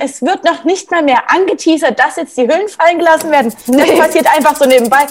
es wird noch nicht mal mehr angeteasert, dass jetzt die Hüllen fallen gelassen werden. Das passiert einfach so nebenbei.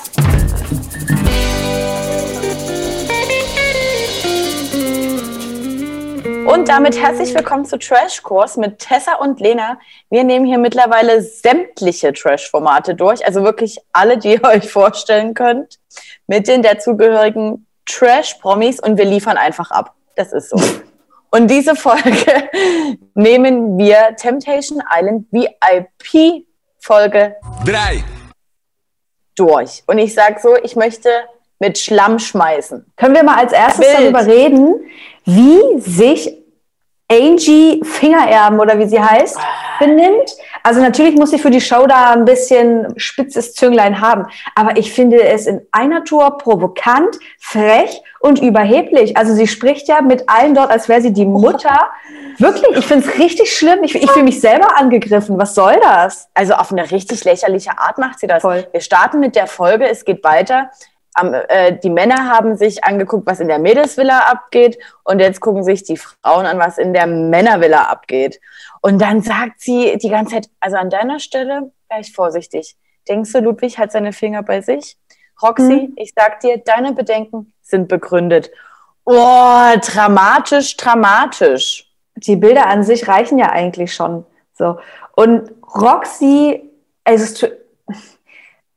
Und damit herzlich willkommen zu Trash Kurs mit Tessa und Lena. Wir nehmen hier mittlerweile sämtliche Trash-Formate durch, also wirklich alle, die ihr euch vorstellen könnt, mit den dazugehörigen Trash-Promis und wir liefern einfach ab. Das ist so. Und diese Folge nehmen wir Temptation Island VIP Folge 3 durch. Und ich sage so, ich möchte mit Schlamm schmeißen. Können wir mal als erstes Bild. darüber reden, wie sich Angie Fingererben oder wie sie heißt, benimmt. Also natürlich muss sie für die Show da ein bisschen spitzes Zünglein haben. Aber ich finde es in einer Tour provokant, frech und überheblich. Also sie spricht ja mit allen dort, als wäre sie die Mutter. Wirklich, ich finde es richtig schlimm. Ich, ich fühle mich selber angegriffen. Was soll das? Also auf eine richtig lächerliche Art macht sie das. Voll. Wir starten mit der Folge, es geht weiter am, äh, die Männer haben sich angeguckt, was in der Mädelsvilla abgeht und jetzt gucken sich die Frauen an, was in der Männervilla abgeht. Und dann sagt sie die ganze Zeit, also an deiner Stelle wäre ich vorsichtig. Denkst du, Ludwig hat seine Finger bei sich? Roxy, hm. ich sag dir, deine Bedenken sind begründet. Oh, dramatisch, dramatisch. Die Bilder an sich reichen ja eigentlich schon. So. Und Roxy, also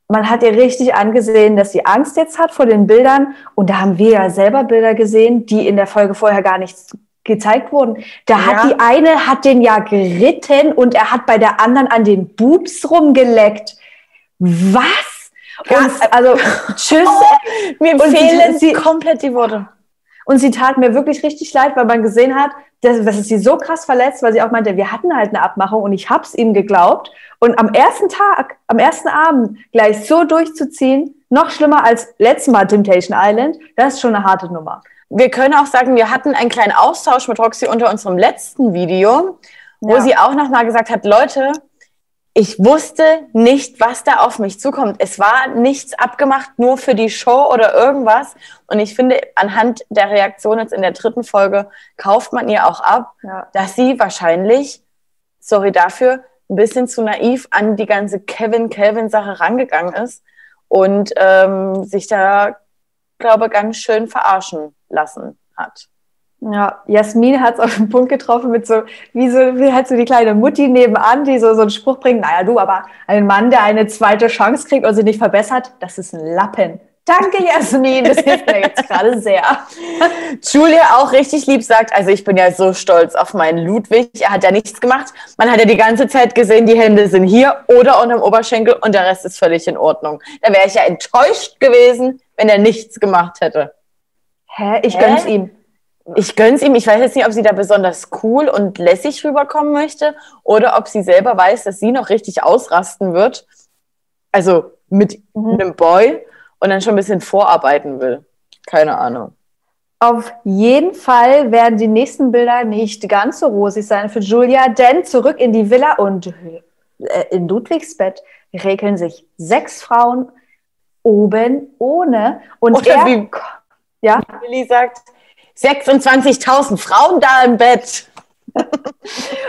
man hat ihr richtig angesehen, dass sie Angst jetzt hat vor den Bildern. Und da haben wir ja selber Bilder gesehen, die in der Folge vorher gar nicht gezeigt wurden. Da ja. hat die eine hat den ja geritten und er hat bei der anderen an den Boobs rumgeleckt. Was? Und, also tschüss. Oh, mir fehlen sie, komplett die Worte. Und sie tat mir wirklich richtig leid, weil man gesehen hat, dass, dass es sie so krass verletzt, weil sie auch meinte, wir hatten halt eine Abmachung und ich hab's ihm geglaubt. Und am ersten Tag, am ersten Abend gleich so durchzuziehen, noch schlimmer als letztes Mal Temptation Island, das ist schon eine harte Nummer. Wir können auch sagen, wir hatten einen kleinen Austausch mit Roxy unter unserem letzten Video, wo ja. sie auch nochmal gesagt hat, Leute, ich wusste nicht, was da auf mich zukommt. Es war nichts abgemacht, nur für die Show oder irgendwas. Und ich finde, anhand der Reaktion jetzt in der dritten Folge kauft man ihr auch ab, ja. dass sie wahrscheinlich, sorry dafür, ein bisschen zu naiv an die ganze Kevin-Kelvin-Sache rangegangen ist und ähm, sich da, glaube ganz schön verarschen lassen hat. Ja, Jasmin hat es auf den Punkt getroffen mit so, wie so, wie halt so die kleine Mutti nebenan, die so, so einen Spruch bringt, naja, du, aber ein Mann, der eine zweite Chance kriegt und sie nicht verbessert, das ist ein Lappen. Danke, Jasmin, das hilft mir jetzt gerade sehr. Julia auch richtig lieb sagt, also ich bin ja so stolz auf meinen Ludwig. Er hat ja nichts gemacht. Man hat ja die ganze Zeit gesehen, die Hände sind hier oder unterm Oberschenkel und der Rest ist völlig in Ordnung. Da wäre ich ja enttäuscht gewesen, wenn er nichts gemacht hätte. Hä? Ich Hä? gönn's ihm. Ich gönn's ihm. Ich weiß jetzt nicht, ob sie da besonders cool und lässig rüberkommen möchte oder ob sie selber weiß, dass sie noch richtig ausrasten wird. Also mit mhm. einem Boy und dann schon ein bisschen vorarbeiten will. Keine Ahnung. Auf jeden Fall werden die nächsten Bilder nicht ganz so rosig sein für Julia, denn zurück in die Villa und äh, in Ludwigs Bett regeln sich sechs Frauen oben ohne. Und Oder er, wie ja? Willi sagt, 26.000 Frauen da im Bett.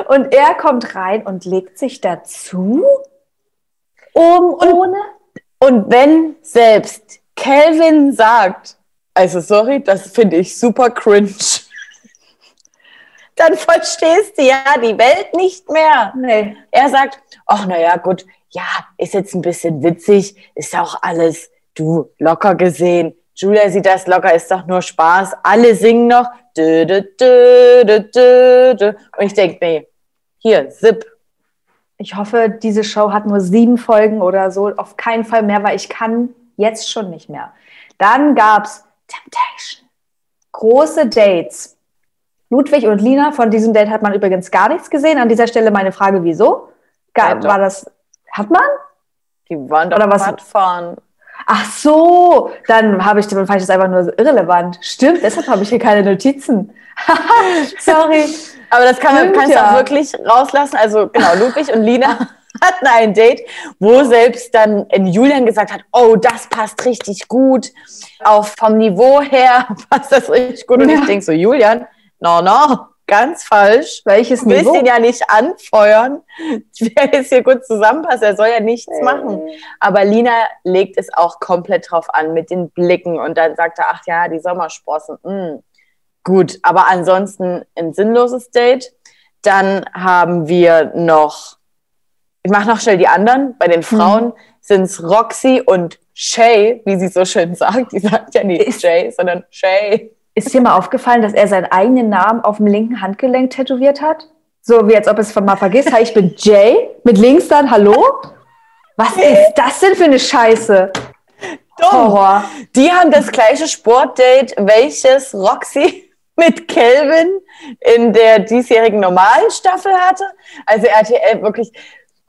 und er kommt rein und legt sich dazu. Um, und, ohne. Und wenn selbst Calvin sagt, also sorry, das finde ich super cringe, dann verstehst du ja die Welt nicht mehr. Nee. Er sagt, ach naja, gut, ja, ist jetzt ein bisschen witzig, ist auch alles, du, locker gesehen. Julia sieht das locker, ist doch nur Spaß. Alle singen noch. Dö, dö, dö, Und ich denke, nee, hier, Zip. Ich hoffe, diese Show hat nur sieben Folgen oder so. Auf keinen Fall mehr, weil ich kann jetzt schon nicht mehr. Dann gab es Temptation. Große Dates. Ludwig und Lina, von diesem Date hat man übrigens gar nichts gesehen. An dieser Stelle meine Frage, wieso? War das, hat man? Die waren doch Oder was? Radfahren. Ach so, dann habe ich, dann fand ich das einfach nur irrelevant. Stimmt, deshalb habe ich hier keine Notizen. Sorry. Aber das kann, Stimmt, kannst ja. du auch wirklich rauslassen. Also genau, Ludwig und Lina hatten ein Date, wo selbst dann Julian gesagt hat, oh, das passt richtig gut. Auch vom Niveau her passt das richtig gut. Und ja. ich denke so, Julian, no, no, ganz falsch. Welches Du willst Niveau? ihn ja nicht anfeuern, wer jetzt hier gut zusammenpasst. Er soll ja nichts machen. Aber Lina legt es auch komplett drauf an mit den Blicken und dann sagt er, ach ja, die Sommersprossen. mh. Gut, aber ansonsten ein sinnloses Date. Dann haben wir noch, ich mache noch schnell die anderen. Bei den Frauen sind es Roxy und Shay, wie sie so schön sagt. Die sagt ja nicht Jay, sondern Shay. Ist dir mal aufgefallen, dass er seinen eigenen Namen auf dem linken Handgelenk tätowiert hat? So wie als ob es mal vergisst. Hi, ich bin Jay. Mit links dann Hallo? Was ist das denn für eine Scheiße? Dumm. Horror. Die haben das gleiche Sportdate, welches Roxy mit Kelvin in der diesjährigen normalen Staffel hatte. Also RTL wirklich,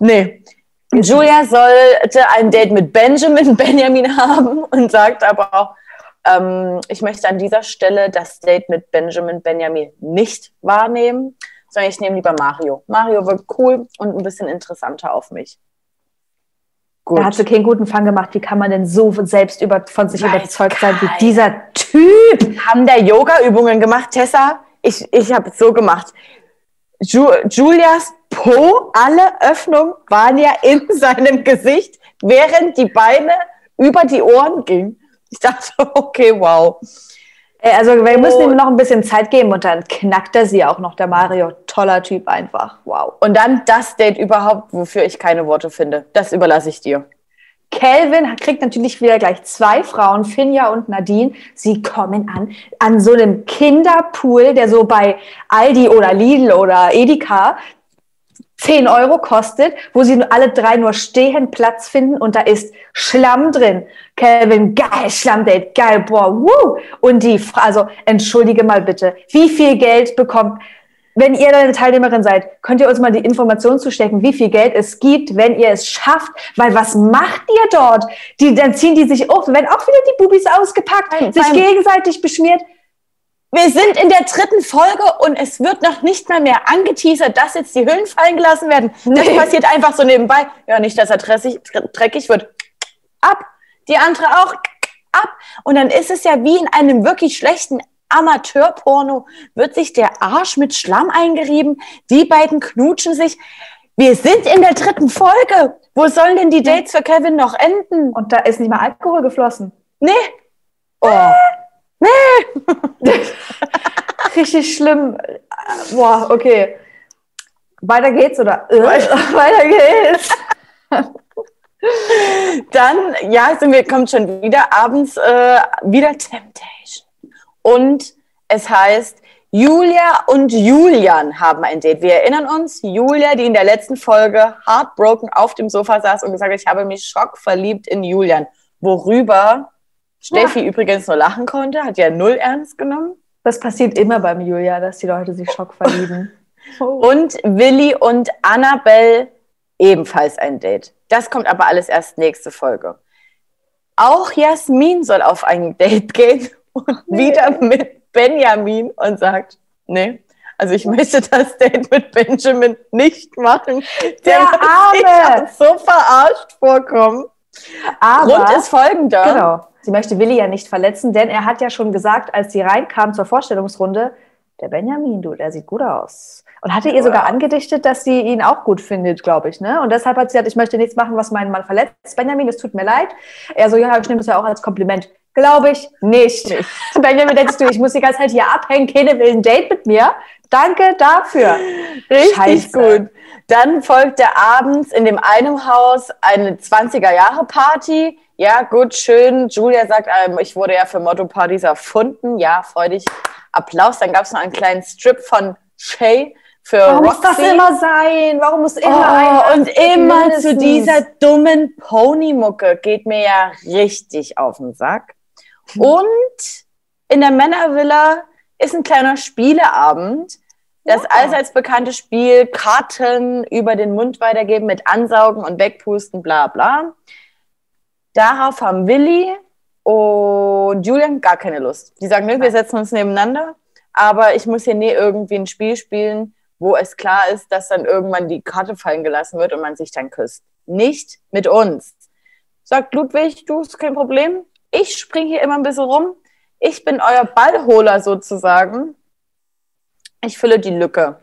nee. Julia sollte ein Date mit Benjamin Benjamin haben und sagt aber auch, ähm, ich möchte an dieser Stelle das Date mit Benjamin Benjamin nicht wahrnehmen, sondern ich nehme lieber Mario. Mario wirkt cool und ein bisschen interessanter auf mich. Gut. Da hat sie keinen guten Fang gemacht. Wie kann man denn so selbst über, von sich Weiß überzeugt sein wie dieser Typ? haben da Yoga-Übungen gemacht, Tessa. Ich, ich habe es so gemacht. Ju Julias Po, alle Öffnungen waren ja in seinem Gesicht, während die Beine über die Ohren gingen. Ich dachte, okay, wow. Ey, Also wir Oh. müssen ihm noch ein bisschen Zeit geben und dann knackt er sie auch noch, der Mario. Toller Typ einfach. Wow. Und dann das Date überhaupt, wofür ich keine Worte finde. Das überlasse ich dir. Kelvin kriegt natürlich wieder gleich zwei Frauen, Finja und Nadine. Sie kommen an, an so einem Kinderpool, der so bei Aldi oder Lidl oder Edeka 10 Euro kostet, wo sie alle drei nur stehen Platz finden und da ist Schlamm drin. Kelvin, geil, Schlammdate, geil, boah, wuh. Und die, also entschuldige mal bitte, wie viel Geld bekommt, wenn ihr eine Teilnehmerin seid, könnt ihr uns mal die Information zustecken, wie viel Geld es gibt, wenn ihr es schafft, weil was macht ihr dort? Die, dann ziehen die sich auf, werden auch wieder die Bubis ausgepackt, Nein, sich gegenseitig beschmiert. Wir sind in der dritten Folge und es wird noch nicht mal mehr angeteasert, dass jetzt die Hüllen fallen gelassen werden. Das Nee. passiert einfach so nebenbei. Ja, nicht, dass er dreckig, dreckig wird. Ab. Die andere auch. Ab. Und dann ist es ja wie in einem wirklich schlechten Amateurporno, wird sich der Arsch mit Schlamm eingerieben. Die beiden knutschen sich. Wir sind in der dritten Folge. Wo sollen denn die Dates für Kevin noch enden? Und da ist nicht mal Alkohol geflossen. Nee. Oh. Richtig schlimm. Boah, okay. Weiter geht's oder? Äh, weiter geht's. Dann, ja, sind wir, kommt schon wieder abends äh, wieder Temptation. Und es heißt, Julia und Julian haben ein Date. Wir erinnern uns, Julia, die in der letzten Folge heartbroken auf dem Sofa saß und gesagt hat, ich habe mich schockverliebt in Julian. Worüber Steffi übrigens nur lachen konnte, hat ja null ernst genommen. Das passiert immer beim Julia, dass die Leute sich Schock verlieben. Und Willi und Annabelle ebenfalls ein Date. Das kommt aber alles erst nächste Folge. Auch Jasmin soll auf ein Date gehen und wieder mit Benjamin und sagt, nee, also ich möchte das Date mit Benjamin nicht machen. Der sich Arme! auch so verarscht vorkommen. Aber, Grund ist folgender. genau, sie möchte Willi ja nicht verletzen, denn er hat ja schon gesagt, als sie reinkam zur Vorstellungsrunde, der Benjamin, du, der sieht gut aus. Und hatte ihr sogar angedichtet, dass sie ihn auch gut findet, glaube ich. Ne? Und deshalb hat sie gesagt, ich möchte nichts machen, was meinen Mann verletzt. Benjamin, es tut mir leid. Er so, ja, ich nehme das ja auch als Kompliment. Glaube ich nicht. Benjamin, denkst du, ich muss die ganze Zeit hier abhängen, keine will ein Date mit mir. Danke dafür. Richtig Scheiße. gut. Dann folgte abends in dem einen Haus eine 20er-Jahre-Party. Ja, gut, schön. Julia sagt, ähm, ich wurde ja für Motto-Partys erfunden. Ja, freudig. Applaus. Dann gab es noch einen kleinen Strip von Shay für Warum Roxy. muss das immer sein? Warum muss immer Oh, und immer zu mindestens? dieser dummen Pony-Mucke geht mir ja richtig auf den Sack. Und in der Männervilla ist ein kleiner Spieleabend. Das Ja. allseits bekannte Spiel Karten über den Mund weitergeben mit Ansaugen und Wegpusten, bla bla. Darauf haben Willi und Julian gar keine Lust. Die sagen, nö, wir setzen uns nebeneinander, aber ich muss hier nie irgendwie ein Spiel spielen, wo es klar ist, dass dann irgendwann die Karte fallen gelassen wird und man sich dann küsst. Nicht mit uns. Sagt Ludwig, du ist kein Problem. Ich springe hier immer ein bisschen rum. Ich bin euer Ballholer sozusagen. Ich fülle die Lücke.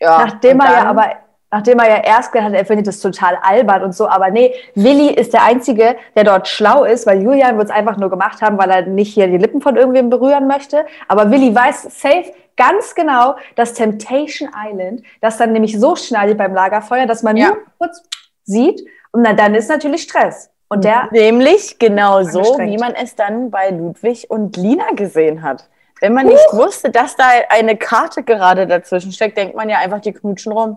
Ja, nachdem er ja aber nachdem er ja erst gesagt hat, er findet das total albern und so, aber nee, Willi ist der Einzige, der dort schlau ist, weil Julian wird es einfach nur gemacht haben, weil er nicht hier die Lippen von irgendwem berühren möchte. Aber Willi weiß safe ganz genau, dass Temptation Island, das dann nämlich so schneidet beim Lagerfeuer, dass man ja. nur kurz sieht und dann ist natürlich Stress. Und der nämlich genau so, wie man es dann bei Ludwig und Lina gesehen hat. Wenn man nicht wusste, dass da eine Karte gerade dazwischen steckt, denkt man ja einfach, die knutschen rum.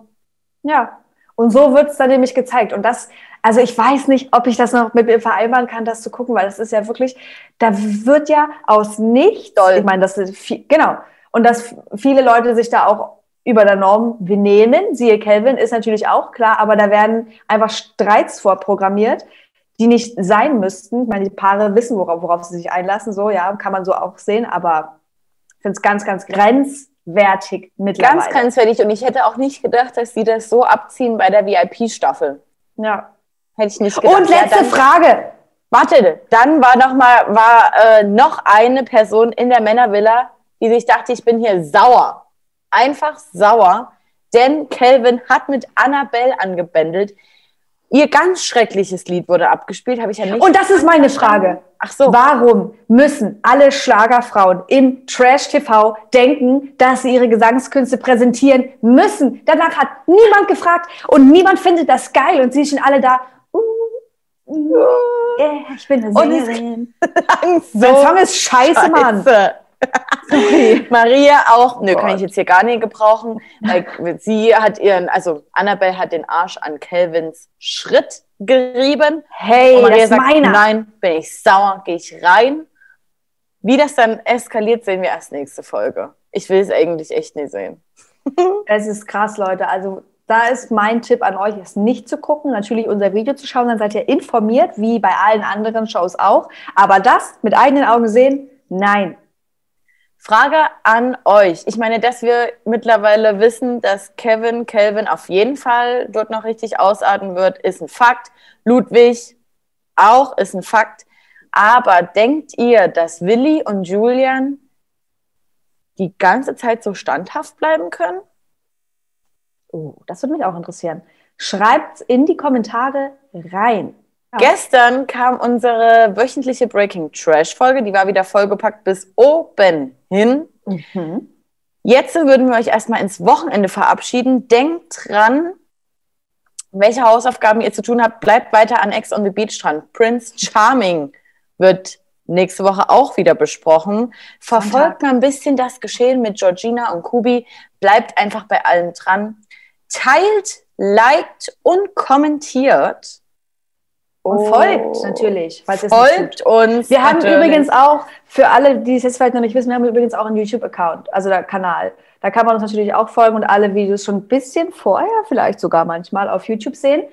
Ja. Und so wird es dann nämlich gezeigt. Und das, also ich weiß nicht, ob ich das noch mit mir vereinbaren kann, das zu gucken, weil das ist ja wirklich, da wird ja aus nichts, Doll. ich meine, das ist viel, genau. Und dass viele Leute sich da auch über der Norm benehmen, siehe Kelvin, ist natürlich auch klar, aber da werden einfach Streits vorprogrammiert, die nicht sein müssten. Ich meine, die Paare wissen, worauf, worauf sie sich einlassen, so, ja, kann man so auch sehen, aber finde es ganz, ganz grenzwertig mittlerweile. Ganz grenzwertig und ich hätte auch nicht gedacht, dass sie das so abziehen bei der VIP-Staffel. Ja. Hätte ich nicht gedacht. Und letzte ja, Frage. Warte, dann war noch mal war äh, noch eine Person in der Männervilla, die sich dachte, ich bin hier sauer. Einfach sauer, denn Kelvin hat mit Annabelle angebändelt. Ihr ganz schreckliches Lied wurde abgespielt, habe ich ja nicht. Und das ist meine Frage. Ach so. Warum müssen alle Schlagerfrauen im Trash-TV denken, dass sie ihre Gesangskünste präsentieren müssen? Danach hat niemand gefragt und niemand findet das geil und sie sind alle da. Uh, uh, yeah, ich bin eine Sängerin. so Mein Song ist scheiße, scheiße. Mann. Sorry. Maria auch, nö, kann ich jetzt hier gar nicht gebrauchen. Weil sie hat ihren, also Annabelle hat den Arsch an Kelvins Schritt gerieben. Hey, und Maria das sagt, meiner. nein, bin ich sauer, gehe ich rein. Wie das dann eskaliert, sehen wir erst nächste Folge. Ich will es eigentlich echt nicht sehen. es ist krass, Leute. Also da ist mein Tipp an euch, es nicht zu gucken, natürlich unser Video zu schauen, dann seid ihr informiert, wie bei allen anderen Shows auch. Aber das mit eigenen Augen sehen, nein, Frage an euch. Ich meine, dass wir mittlerweile wissen, dass Kevin Kelvin auf jeden Fall dort noch richtig ausarten wird, ist ein Fakt. Ludwig auch ist ein Fakt. Aber denkt ihr, dass Willi und Julian die ganze Zeit so standhaft bleiben können? Oh, das würde mich auch interessieren. Schreibt in die Kommentare rein. Ja. Gestern kam unsere wöchentliche Breaking Trash Folge, die war wieder vollgepackt bis oben hin. Mhm. Jetzt würden wir euch erstmal ins Wochenende verabschieden. Denkt dran, welche Hausaufgaben ihr zu tun habt, bleibt weiter an Ex on the Beach dran. Prince Charming wird nächste Woche auch wieder besprochen. Verfolgt mal ein bisschen das Geschehen mit Georgina und Kubi. Bleibt einfach bei allen dran. Teilt, liked und kommentiert. Und folgt natürlich. Falls folgt uns. Wir haben übrigens auch, für alle, die es jetzt vielleicht noch nicht wissen, wir haben übrigens auch einen YouTube-Account, also der Kanal. Da kann man uns natürlich auch folgen und alle Videos schon ein bisschen vorher, vielleicht sogar manchmal auf YouTube sehen.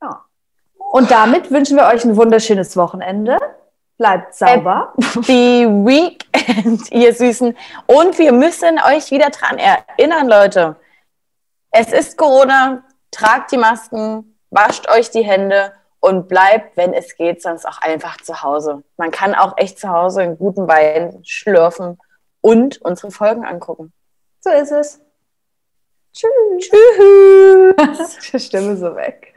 Ja. Und damit wünschen wir euch ein wunderschönes Wochenende. Bleibt sauber. Happy Weekend, ihr Süßen. Und wir müssen euch wieder dran erinnern, Leute. Es ist Corona. Tragt die Masken, wascht euch die Hände und bleibt, wenn es geht, sonst auch einfach zu Hause. Man kann auch echt zu Hause einen guten Wein schlürfen und unsere Folgen angucken. So ist es. Tschüss. Tschüss. Stimme so weg.